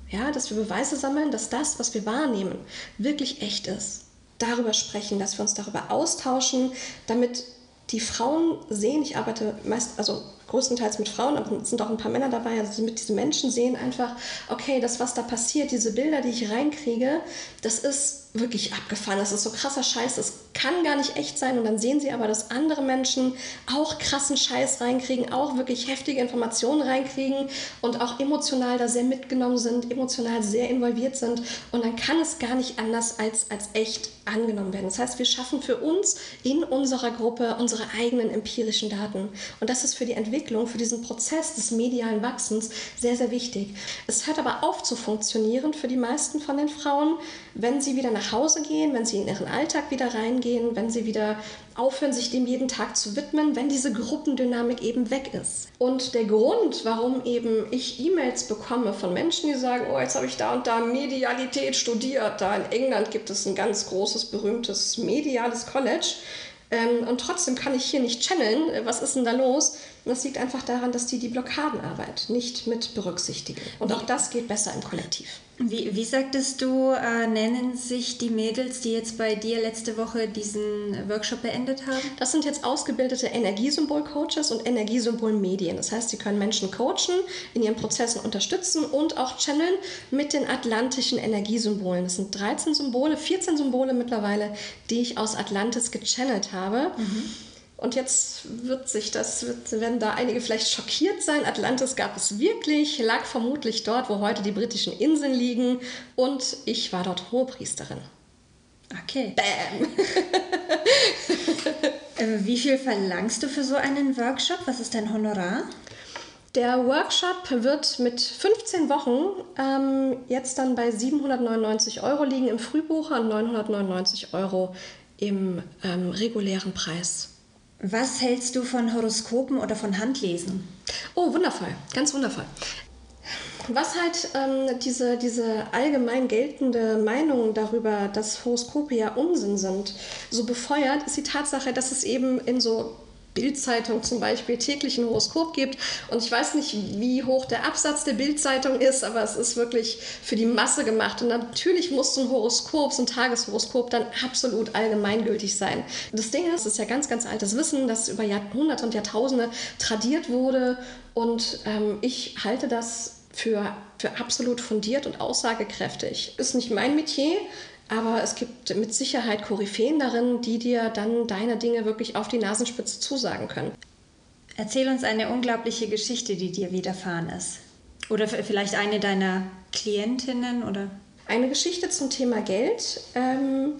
Ja, dass wir Beweise sammeln, dass das, was wir wahrnehmen, wirklich echt ist. Darüber sprechen, dass wir uns darüber austauschen, damit die Frauen sehen, ich arbeite meist, also größtenteils mit Frauen, aber es sind auch ein paar Männer dabei, also mit diesen Menschen sehen einfach, okay, das, was da passiert, diese Bilder, die ich reinkriege, das ist wirklich abgefahren. Das ist so krasser Scheiß, das kann gar nicht echt sein. Und dann sehen sie aber, dass andere Menschen auch krassen Scheiß reinkriegen, auch wirklich heftige Informationen reinkriegen und auch emotional da sehr mitgenommen sind, emotional sehr involviert sind. Und dann kann es gar nicht anders als, als echt angenommen werden. Das heißt, wir schaffen für uns in unserer Gruppe unsere eigenen empirischen Daten. Und das ist für die Entwicklung, für diesen Prozess des medialen Wachsens sehr, sehr wichtig. Es hört aber auf zu funktionieren für die meisten von den Frauen, wenn sie wieder nach Hause gehen, wenn sie in ihren Alltag wieder reingehen, wenn sie wieder aufhören, sich dem jeden Tag zu widmen, wenn diese Gruppendynamik eben weg ist. Und der Grund, warum eben ich E-Mails bekomme von Menschen, die sagen, oh, jetzt habe ich da und da Medialität studiert, da in England gibt es ein ganz großes, berühmtes mediales College, ähm, und trotzdem kann ich hier nicht channeln. Was ist denn da los? Das liegt einfach daran, dass die die Blockadenarbeit nicht mit berücksichtigen. Und auch das geht besser im Kollektiv. Wie, wie sagtest du, äh, nennen sich die Mädels, die jetzt bei dir letzte Woche diesen Workshop beendet haben? Das sind jetzt ausgebildete Energiesymbol-Coaches und Energiesymbol-Medien. Das heißt, sie können Menschen coachen, in ihren Prozessen unterstützen und auch channeln mit den atlantischen Energiesymbolen. Das sind 13 Symbole, 14 Symbole mittlerweile, die ich aus Atlantis gechannelt habe. Mhm. Und jetzt wird sich das, wird, werden da einige vielleicht schockiert sein. Atlantis gab es wirklich, lag vermutlich dort, wo heute die britischen Inseln liegen. Und ich war dort Hohepriesterin. Okay. Bam! <laughs> Äh, wie viel verlangst du für so einen Workshop? Was ist dein Honorar? Der Workshop wird mit 15 Wochen ähm, jetzt dann bei 799 Euro liegen im Frühbucher und 999 Euro im ähm, regulären Preis. Was hältst du von Horoskopen oder von Handlesen? Oh, wundervoll, ganz wundervoll. Was halt ähm, diese, diese allgemein geltende Meinung darüber, dass Horoskope ja Unsinn sind, so befeuert, ist die Tatsache, dass es eben in so Bildzeitung zum Beispiel täglich ein Horoskop gibt. Und ich weiß nicht, wie hoch der Absatz der Bildzeitung ist, aber es ist wirklich für die Masse gemacht. Und natürlich muss so ein Horoskop, so ein Tageshoroskop dann absolut allgemeingültig sein. Das Ding ist, es ist ja ganz, ganz altes Wissen, das über Jahrhunderte und Jahrtausende tradiert wurde. Und ähm, ich halte das für, für absolut fundiert und aussagekräftig. Ist nicht mein Metier, aber es gibt mit Sicherheit Koryphäen darin, die dir dann deine Dinge wirklich auf die Nasenspitze zusagen können. Erzähl uns eine unglaubliche Geschichte, die dir widerfahren ist. Oder vielleicht eine deiner Klientinnen oder? Eine Geschichte zum Thema Geld. Ähm,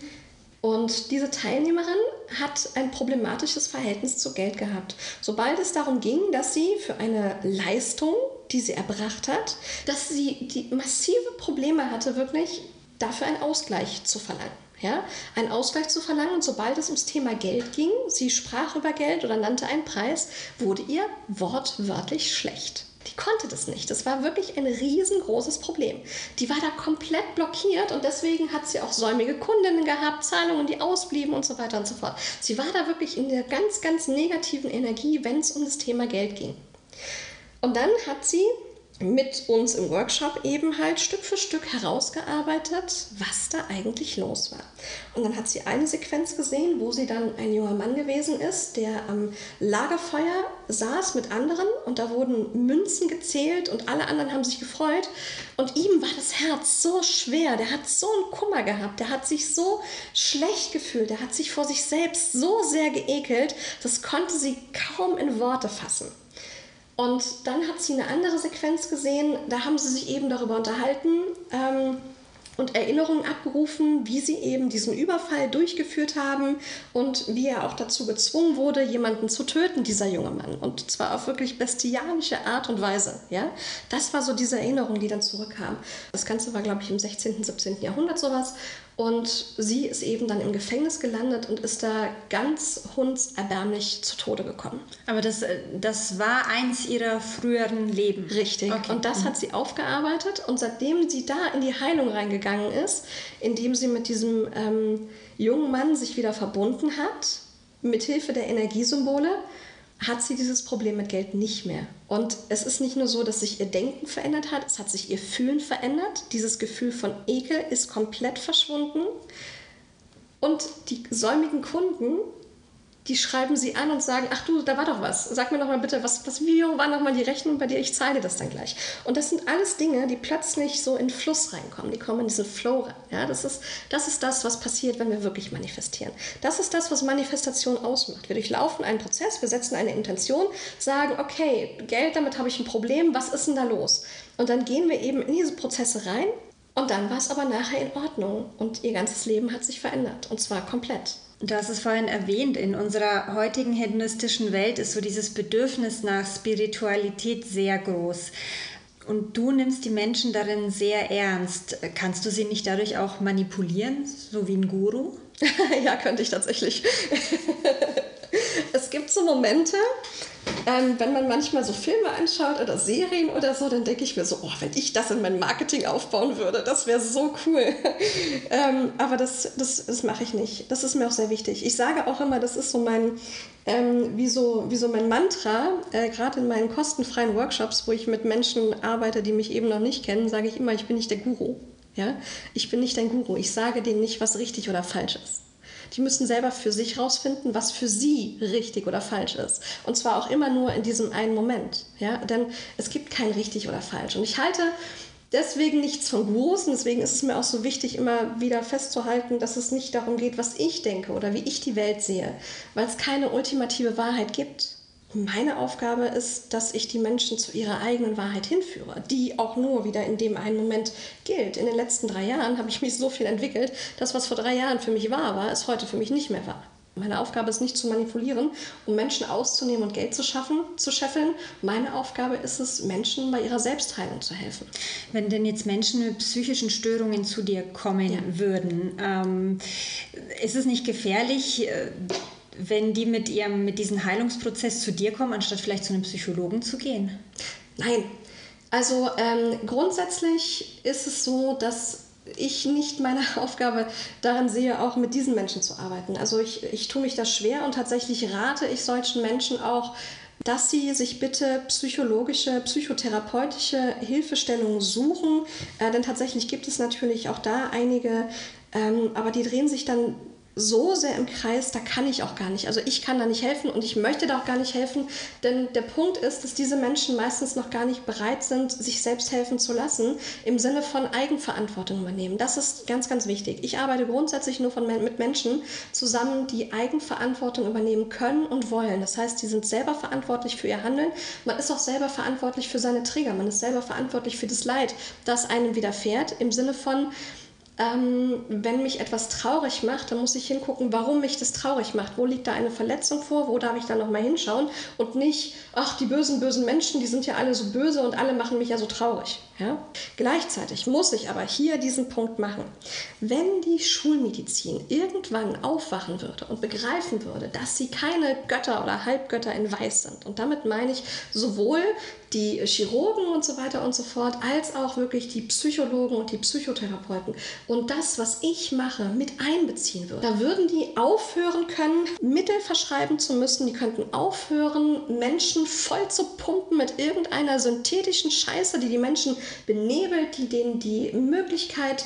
und diese Teilnehmerin hat ein problematisches Verhältnis zu Geld gehabt. Sobald es darum ging, dass sie für eine Leistung, die sie erbracht hat, dass sie die massive Probleme hatte, wirklich dafür einen Ausgleich zu verlangen. Ja, einen Ausgleich zu verlangen und sobald es ums Thema Geld ging, sie sprach über Geld oder nannte einen Preis, wurde ihr wortwörtlich schlecht. Die konnte das nicht. Das war wirklich ein riesengroßes Problem. Die war da komplett blockiert und deswegen hat sie auch säumige Kundinnen gehabt, Zahlungen, die ausblieben und so weiter und so fort. Sie war da wirklich in der ganz, ganz negativen Energie, wenn es um das Thema Geld ging. Und dann hat sie mit uns im Workshop eben halt Stück für Stück herausgearbeitet, was da eigentlich los war. Und dann hat sie eine Sequenz gesehen, wo sie dann ein junger Mann gewesen ist, der am Lagerfeuer saß mit anderen und da wurden Münzen gezählt und alle anderen haben sich gefreut. Und ihm war das Herz so schwer, der hat so einen Kummer gehabt, der hat sich so schlecht gefühlt, der hat sich vor sich selbst so sehr geekelt, das konnte sie kaum in Worte fassen. Und dann hat sie eine andere Sequenz gesehen, da haben sie sich eben darüber unterhalten ähm, und Erinnerungen abgerufen, wie sie eben diesen Überfall durchgeführt haben und wie er auch dazu gezwungen wurde, jemanden zu töten, dieser junge Mann. Und zwar auf wirklich bestialische Art und Weise. Ja? Das war so diese Erinnerung, die dann zurückkam. Das Ganze war, glaube ich, im 16., 17. Jahrhundert sowas. Und sie ist eben dann im Gefängnis gelandet und ist da ganz hundserbärmlich zu Tode gekommen. Aber das, äh, das war eins ihrer früheren Leben. Richtig. Okay. Und das mhm. hat sie aufgearbeitet. Und seitdem sie da in die Heilung reingegangen ist, indem sie mit diesem ähm, jungen Mann sich wieder verbunden hat, mithilfe der Energiesymbole, hat sie dieses Problem mit Geld nicht mehr. Und es ist nicht nur so, dass sich ihr Denken verändert hat, es hat sich ihr Fühlen verändert. Dieses Gefühl von Ekel ist komplett verschwunden. Und die säumigen Kunden die schreiben sie an und sagen, ach du, da war doch was. Sag mir noch mal bitte, was, was, wie war noch mal die Rechnung bei dir? Ich zahle das dann gleich. Und das sind alles Dinge, die plötzlich so in Fluss reinkommen. Die kommen in diesen Flow rein. Ja, das, ist, das ist das, was passiert, wenn wir wirklich manifestieren. Das ist das, was Manifestation ausmacht. Wir durchlaufen einen Prozess, wir setzen eine Intention, sagen, okay, Geld, damit habe ich ein Problem, was ist denn da los? Und dann gehen wir eben in diese Prozesse rein und dann war es aber nachher in Ordnung und ihr ganzes Leben hat sich verändert und zwar komplett. Du hast es vorhin erwähnt, in unserer heutigen hedonistischen Welt ist so dieses Bedürfnis nach Spiritualität sehr groß. Und du nimmst die Menschen darin sehr ernst. Kannst du sie nicht dadurch auch manipulieren, so wie ein Guru? <laughs> ja, könnte ich tatsächlich. So Momente, ähm, wenn man manchmal so Filme anschaut oder Serien oder so, dann denke ich mir so, oh, wenn ich das in mein Marketing aufbauen würde, das wäre so cool. <laughs> ähm, aber das, das, das mache ich nicht. Das ist mir auch sehr wichtig. Ich sage auch immer, das ist so mein, ähm, wie, so, wie so mein Mantra, äh, gerade in meinen kostenfreien Workshops, wo ich mit Menschen arbeite, die mich eben noch nicht kennen, sage ich immer, ich bin nicht der Guru. Ja? Ich bin nicht dein Guru. Ich sage denen nicht, was richtig oder falsch ist. Die müssen selber für sich rausfinden, was für sie richtig oder falsch ist. Und zwar auch immer nur in diesem einen Moment. Ja? Denn es gibt kein richtig oder falsch. Und ich halte deswegen nichts von und deswegen ist es mir auch so wichtig, immer wieder festzuhalten, dass es nicht darum geht, was ich denke oder wie ich die Welt sehe, weil es keine ultimative Wahrheit gibt. Meine Aufgabe ist, dass ich die Menschen zu ihrer eigenen Wahrheit hinführe, die auch nur wieder in dem einen Moment gilt. In den letzten drei Jahren habe ich mich so viel entwickelt, das, was vor drei Jahren für mich wahr war, ist heute für mich nicht mehr wahr. Meine Aufgabe ist nicht zu manipulieren, um Menschen auszunehmen und Geld zu schaffen, zu scheffeln. Meine Aufgabe ist es, Menschen bei ihrer Selbstheilung zu helfen. Wenn denn jetzt Menschen mit psychischen Störungen zu dir kommen ja. würden, ähm, ist es nicht gefährlich, äh, wenn die mit ihrem mit diesem Heilungsprozess zu dir kommen, anstatt vielleicht zu einem Psychologen zu gehen? Nein. Also ähm, grundsätzlich ist es so, dass ich nicht meine <laughs> Aufgabe darin sehe, auch mit diesen Menschen zu arbeiten. Also ich, ich tue mich da schwer und tatsächlich rate ich solchen Menschen auch, dass sie sich bitte psychologische, psychotherapeutische Hilfestellungen suchen. Äh, denn tatsächlich gibt es natürlich auch da einige, ähm, aber die drehen sich dann so sehr im Kreis, da kann ich auch gar nicht. Also ich kann da nicht helfen und ich möchte da auch gar nicht helfen, denn der Punkt ist, dass diese Menschen meistens noch gar nicht bereit sind, sich selbst helfen zu lassen, im Sinne von Eigenverantwortung übernehmen. Das ist ganz, ganz wichtig. Ich arbeite grundsätzlich nur von, mit Menschen zusammen, die Eigenverantwortung übernehmen können und wollen. Das heißt, die sind selber verantwortlich für ihr Handeln. Man ist auch selber verantwortlich für seine Trigger. Man ist selber verantwortlich für das Leid, das einem widerfährt, im Sinne von, ähm, wenn mich etwas traurig macht, dann muss ich hingucken, warum mich das traurig macht. Wo liegt da eine Verletzung vor? Wo darf ich da nochmal hinschauen? Und nicht, ach, die bösen, bösen Menschen, die sind ja alle so böse und alle machen mich ja so traurig. Ja? Gleichzeitig muss ich aber hier diesen Punkt machen. Wenn die Schulmedizin irgendwann aufwachen würde und begreifen würde, dass sie keine Götter oder Halbgötter in Weiß sind, und damit meine ich sowohl die Chirurgen und so weiter und so fort, als auch wirklich die Psychologen und die Psychotherapeuten und das, was ich mache, mit einbeziehen würde. Da würden die aufhören können, Mittel verschreiben zu müssen, die könnten aufhören, Menschen voll zu pumpen mit irgendeiner synthetischen Scheiße, die die Menschen benebelt, die denen die Möglichkeit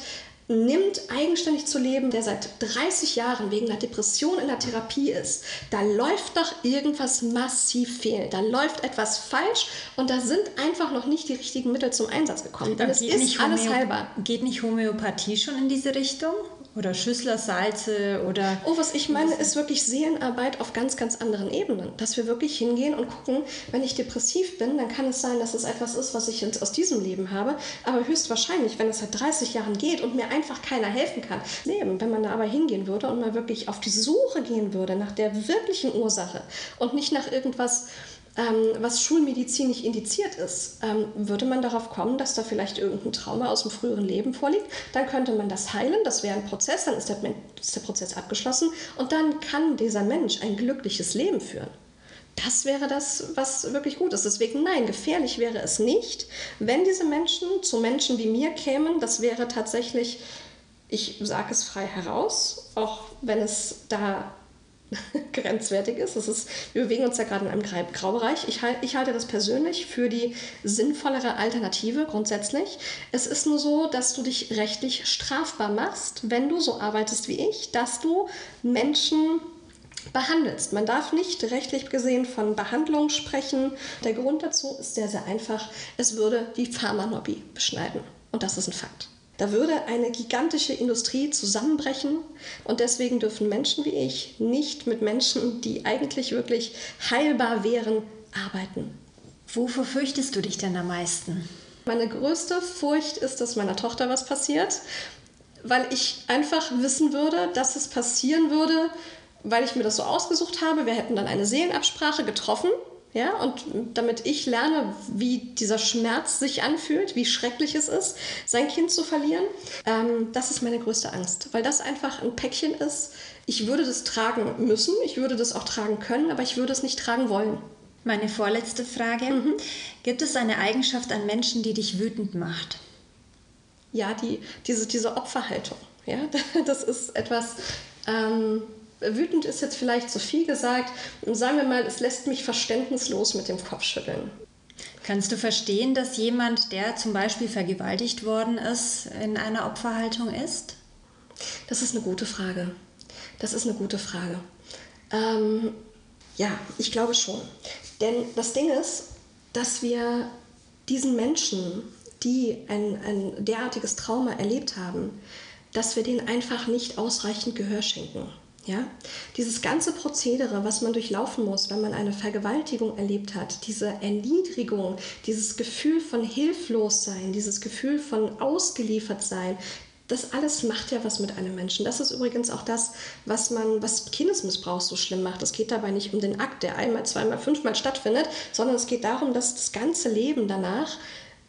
nimmt, eigenständig zu leben, der seit 30 Jahren wegen einer Depression in der Therapie ist, da läuft doch irgendwas massiv fehl. Da läuft etwas falsch und da sind einfach noch nicht die richtigen Mittel zum Einsatz gekommen. Es ist alles heilbar. Geht nicht Homöopathie schon in diese Richtung? Oder Schüsslersalze oder. Oh, was ich meine, ist wirklich Seelenarbeit auf ganz, ganz anderen Ebenen. Dass wir wirklich hingehen und gucken, wenn ich depressiv bin, dann kann es sein, dass es etwas ist, was ich aus diesem Leben habe. Aber höchstwahrscheinlich, wenn es seit 30 Jahren geht und mir einfach keiner helfen kann, leben. Wenn man da aber hingehen würde und mal wirklich auf die Suche gehen würde nach der wirklichen Ursache und nicht nach irgendwas was schulmedizinisch indiziert ist, ähm, würde man darauf kommen, dass da vielleicht irgendein Trauma aus dem früheren Leben vorliegt. Dann könnte man das heilen, das wäre ein Prozess, dann ist der, ist der Prozess abgeschlossen und dann kann dieser Mensch ein glückliches Leben führen. Das wäre das, was wirklich gut ist. Deswegen nein, gefährlich wäre es nicht, wenn diese Menschen zu Menschen wie mir kämen. Das wäre tatsächlich, ich sage es frei heraus, auch wenn es da <laughs> grenzwertig ist. Das ist. Wir bewegen uns ja gerade in einem Graubereich. Ich, ich halte das persönlich für die sinnvollere Alternative grundsätzlich. Es ist nur so, dass du dich rechtlich strafbar machst, wenn du so arbeitest wie ich, dass du Menschen behandelst. Man darf nicht rechtlich gesehen von Behandlung sprechen. Der Grund dazu ist sehr, sehr einfach. Es würde die Pharmalobby beschneiden. Und das ist ein Fakt. Da würde eine gigantische Industrie zusammenbrechen und deswegen dürfen Menschen wie ich nicht mit Menschen, die eigentlich wirklich heilbar wären, arbeiten. Wovor fürchtest du dich denn am meisten? Meine größte Furcht ist, dass meiner Tochter was passiert, weil ich einfach wissen würde, dass es passieren würde, weil ich mir das so ausgesucht habe. Wir hätten dann eine Seelenabsprache getroffen ja, und damit ich lerne, wie dieser Schmerz sich anfühlt, wie schrecklich es ist, sein Kind zu verlieren, ähm, das ist meine größte Angst, weil das einfach ein Päckchen ist. Ich würde das tragen müssen, ich würde das auch tragen können, aber ich würde es nicht tragen wollen. Meine vorletzte Frage. Mhm. Gibt es eine Eigenschaft an Menschen, die dich wütend macht? Ja, die, diese, diese Opferhaltung. Ja, <laughs> das ist etwas, ähm, wütend ist jetzt vielleicht zu viel gesagt. Sagen wir mal, es lässt mich verständnislos mit dem Kopf schütteln. Kannst du verstehen, dass jemand, der zum Beispiel vergewaltigt worden ist, in einer Opferhaltung ist? Das ist eine gute Frage. Das ist eine gute Frage. Ähm, ja, ich glaube schon. Denn das Ding ist, dass wir diesen Menschen, die ein, ein derartiges Trauma erlebt haben, dass wir denen einfach nicht ausreichend Gehör schenken. Ja? Dieses ganze Prozedere, was man durchlaufen muss, wenn man eine Vergewaltigung erlebt hat, diese Erniedrigung, dieses Gefühl von Hilflossein, dieses Gefühl von Ausgeliefertsein, das alles macht ja was mit einem Menschen. Das ist übrigens auch das, was man, was Kindesmissbrauch so schlimm macht. Es geht dabei nicht um den Akt, der einmal, zweimal, fünfmal stattfindet, sondern es geht darum, dass das ganze Leben danach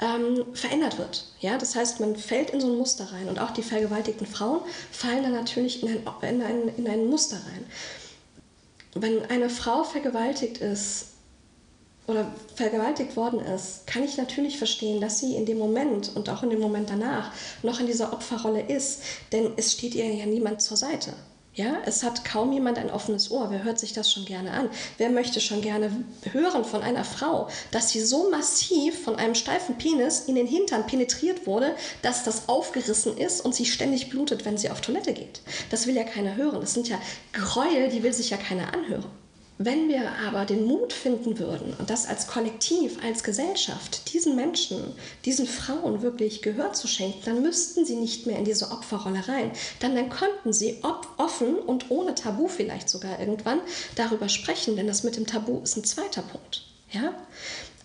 ähm, verändert wird. Ja, das heißt, man fällt in so ein Muster rein und auch die vergewaltigten Frauen fallen dann natürlich in ein, in ein, in ein Muster rein. Wenn eine Frau vergewaltigt ist, oder vergewaltigt worden ist, kann ich natürlich verstehen, dass sie in dem Moment und auch in dem Moment danach noch in dieser Opferrolle ist, denn es steht ihr ja niemand zur Seite. Ja, es hat kaum jemand ein offenes Ohr. Wer hört sich das schon gerne an? Wer möchte schon gerne hören von einer Frau, dass sie so massiv von einem steifen Penis in den Hintern penetriert wurde, dass das aufgerissen ist und sie ständig blutet, wenn sie auf Toilette geht? Das will ja keiner hören. Das sind ja Gräuel, die will sich ja keiner anhören. Wenn wir aber den Mut finden würden und das als Kollektiv, als Gesellschaft, diesen Menschen, diesen Frauen wirklich Gehör zu schenken, dann müssten sie nicht mehr in diese Opferrolle rein. Dann, dann konnten sie offen und ohne Tabu vielleicht sogar irgendwann darüber sprechen, denn das mit dem Tabu ist ein zweiter Punkt. Ja?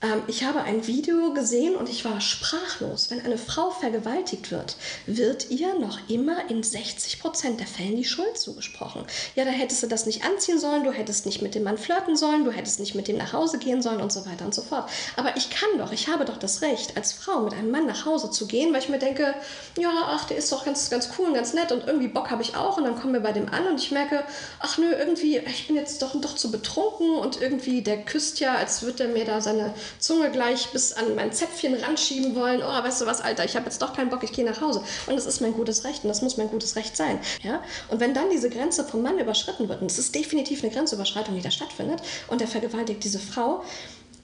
Ähm, ich habe ein Video gesehen und ich war sprachlos. Wenn eine Frau vergewaltigt wird, wird ihr noch immer in 60 Prozent der Fällen die Schuld zugesprochen. Ja, da hättest du das nicht anziehen sollen, du hättest nicht mit dem Mann flirten sollen, du hättest nicht mit dem nach Hause gehen sollen und so weiter und so fort. Aber ich kann doch, ich habe doch das Recht, als Frau mit einem Mann nach Hause zu gehen, weil ich mir denke, ja, ach, der ist doch ganz, ganz cool und ganz nett und irgendwie Bock habe ich auch. Und dann kommen wir bei dem an und ich merke, ach nö, irgendwie, ich bin jetzt doch, doch zu betrunken und irgendwie, der küsst ja, als würde er mir da seine Zunge gleich bis an mein Zäpfchen ranschieben wollen. Oh, weißt du was, Alter, ich habe jetzt doch keinen Bock, ich gehe nach Hause. Und das ist mein gutes Recht und das muss mein gutes Recht sein. Ja? Und wenn dann diese Grenze vom Mann überschritten wird, und es ist definitiv eine Grenzüberschreitung, die da stattfindet, und der vergewaltigt diese Frau,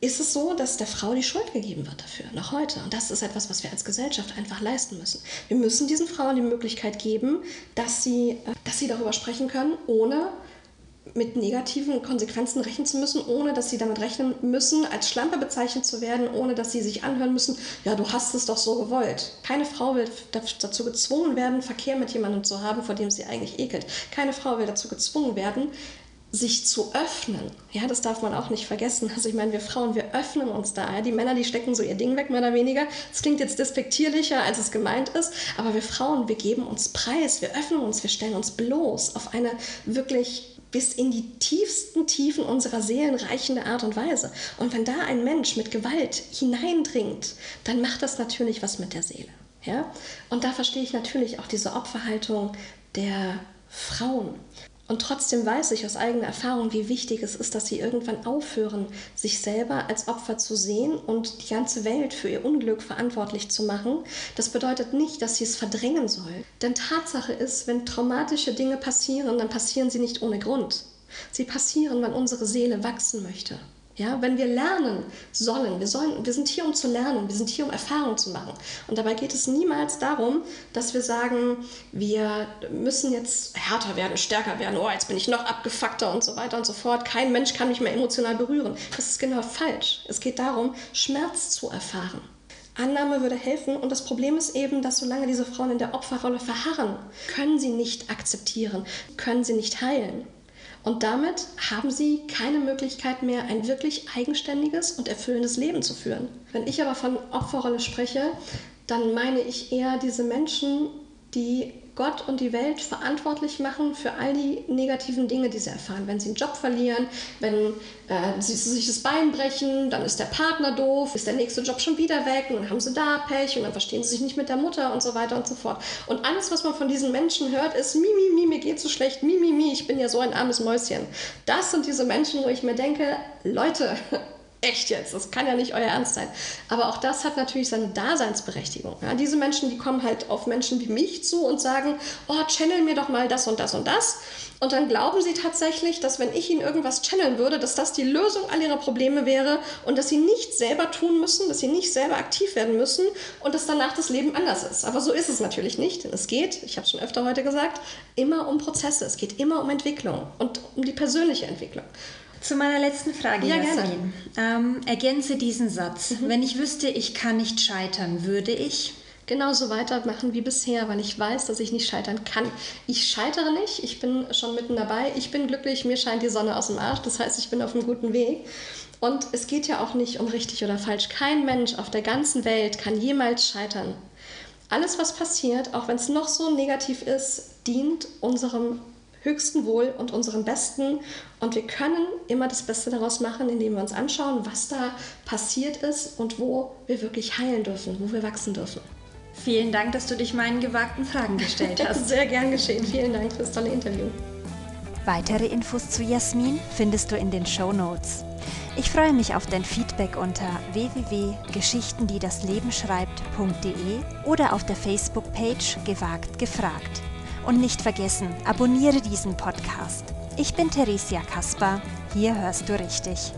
ist es so, dass der Frau die Schuld gegeben wird dafür, noch heute. Und das ist etwas, was wir als Gesellschaft einfach leisten müssen. Wir müssen diesen Frauen die Möglichkeit geben, dass sie, äh, dass sie darüber sprechen können, ohne mit negativen Konsequenzen rechnen zu müssen, ohne dass sie damit rechnen müssen, als Schlampe bezeichnet zu werden, ohne dass sie sich anhören müssen, ja, du hast es doch so gewollt. Keine Frau will dazu gezwungen werden, Verkehr mit jemandem zu haben, vor dem sie eigentlich ekelt. Keine Frau will dazu gezwungen werden, sich zu öffnen. Ja, das darf man auch nicht vergessen. Also ich meine, wir Frauen, wir öffnen uns da. Die Männer, die stecken so ihr Ding weg, mehr oder weniger. Das klingt jetzt despektierlicher, als es gemeint ist. Aber wir Frauen, wir geben uns Preis, wir öffnen uns, wir stellen uns bloß auf eine wirklich bis in die tiefsten Tiefen unserer Seelen reichende Art und Weise. Und wenn da ein Mensch mit Gewalt hineindringt, dann macht das natürlich was mit der Seele. Ja? Und da verstehe ich natürlich auch diese Opferhaltung der Frauen. Und trotzdem weiß ich aus eigener Erfahrung, wie wichtig es ist, dass sie irgendwann aufhören, sich selber als Opfer zu sehen und die ganze Welt für ihr Unglück verantwortlich zu machen. Das bedeutet nicht, dass sie es verdrängen sollen. Denn Tatsache ist, wenn traumatische Dinge passieren, dann passieren sie nicht ohne Grund. Sie passieren, wenn unsere Seele wachsen möchte. Ja, wenn wir lernen sollen, wir, sollen, wir sind hier, um zu lernen, wir sind hier, um Erfahrung zu machen. Und dabei geht es niemals darum, dass wir sagen, wir müssen jetzt härter werden, stärker werden, oh, jetzt bin ich noch abgefuckter und so weiter und so fort. Kein Mensch kann mich mehr emotional berühren. Das ist genau falsch. Es geht darum, Schmerz zu erfahren. Annahme würde helfen und das Problem ist eben, dass solange diese Frauen in der Opferrolle verharren, können sie nicht akzeptieren, können sie nicht heilen. Und damit haben sie keine Möglichkeit mehr, ein wirklich eigenständiges und erfüllendes Leben zu führen. Wenn ich aber von Opferrolle spreche, dann meine ich eher diese Menschen, die Gott und die Welt verantwortlich machen für all die negativen Dinge, die sie erfahren. Wenn sie einen Job verlieren, wenn äh, sie sich das Bein brechen, dann ist der Partner doof, ist der nächste Job schon wieder weg und dann haben sie da Pech und dann verstehen sie sich nicht mit der Mutter und so weiter und so fort. Und alles, was man von diesen Menschen hört, ist mi, mi, mi, mir geht so schlecht, mi, mi, mi, ich bin ja so ein armes Mäuschen. Das sind diese Menschen, wo ich mir denke, Leute, <laughs> echt jetzt, das kann ja nicht euer Ernst sein. Aber auch das hat natürlich seine Daseinsberechtigung. Ja, diese Menschen, die kommen halt auf Menschen wie mich zu und sagen, oh, channel mir doch mal das und das und das. Und dann glauben sie tatsächlich, dass wenn ich ihnen irgendwas channeln würde, dass das die Lösung all ihrer Probleme wäre und dass sie nichts selber tun müssen, dass sie nicht selber aktiv werden müssen und dass danach das Leben anders ist. Aber so ist es natürlich nicht, denn es geht, ich habe es schon öfter heute gesagt, immer um Prozesse, es geht immer um Entwicklung und um die persönliche Entwicklung. Zu meiner letzten Frage, ja, Jasmin. Ähm, ergänze diesen Satz. Mhm. Wenn ich wüsste, ich kann nicht scheitern, würde ich genauso weitermachen wie bisher, weil ich weiß, dass ich nicht scheitern kann. Ich scheitere nicht, ich bin schon mitten dabei, ich bin glücklich, mir scheint die Sonne aus dem Arsch, das heißt, ich bin auf einem guten Weg. Und es geht ja auch nicht um richtig oder falsch. Kein Mensch auf der ganzen Welt kann jemals scheitern. Alles, was passiert, auch wenn es noch so negativ ist, dient unserem höchsten Wohl und unserem Besten. Und wir können immer das Beste daraus machen, indem wir uns anschauen, was da passiert ist und wo wir wirklich heilen dürfen, wo wir wachsen dürfen. Vielen Dank, dass du dich meinen gewagten Fragen gestellt hast. <laughs> Sehr gern geschehen. Vielen Dank für das tolle Interview. Weitere Infos zu Jasmin findest du in den Show Notes. Ich freue mich auf dein Feedback unter www.geschichtendiedasleben-schreibt.de oder auf der Facebook-Page Gewagt gefragt. Und nicht vergessen, abonniere diesen Podcast. Ich bin Theresia Kaspar, hier hörst du richtig.